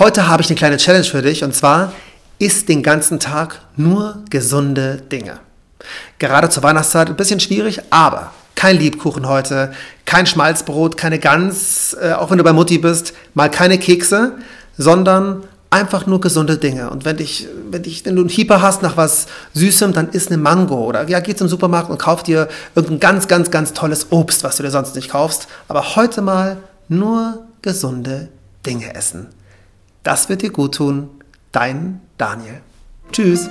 Heute habe ich eine kleine Challenge für dich und zwar isst den ganzen Tag nur gesunde Dinge. Gerade zur Weihnachtszeit ein bisschen schwierig, aber kein Liebkuchen heute, kein Schmalzbrot, keine Gans, äh, auch wenn du bei Mutti bist, mal keine Kekse, sondern einfach nur gesunde Dinge. Und wenn, dich, wenn, dich, wenn du einen Hieper hast nach was Süßem, dann isst eine Mango. Oder ja, geh zum Supermarkt und kauf dir irgendein ganz, ganz, ganz tolles Obst, was du dir sonst nicht kaufst. Aber heute mal nur gesunde Dinge essen. Das wird dir gut tun. Dein Daniel. Tschüss.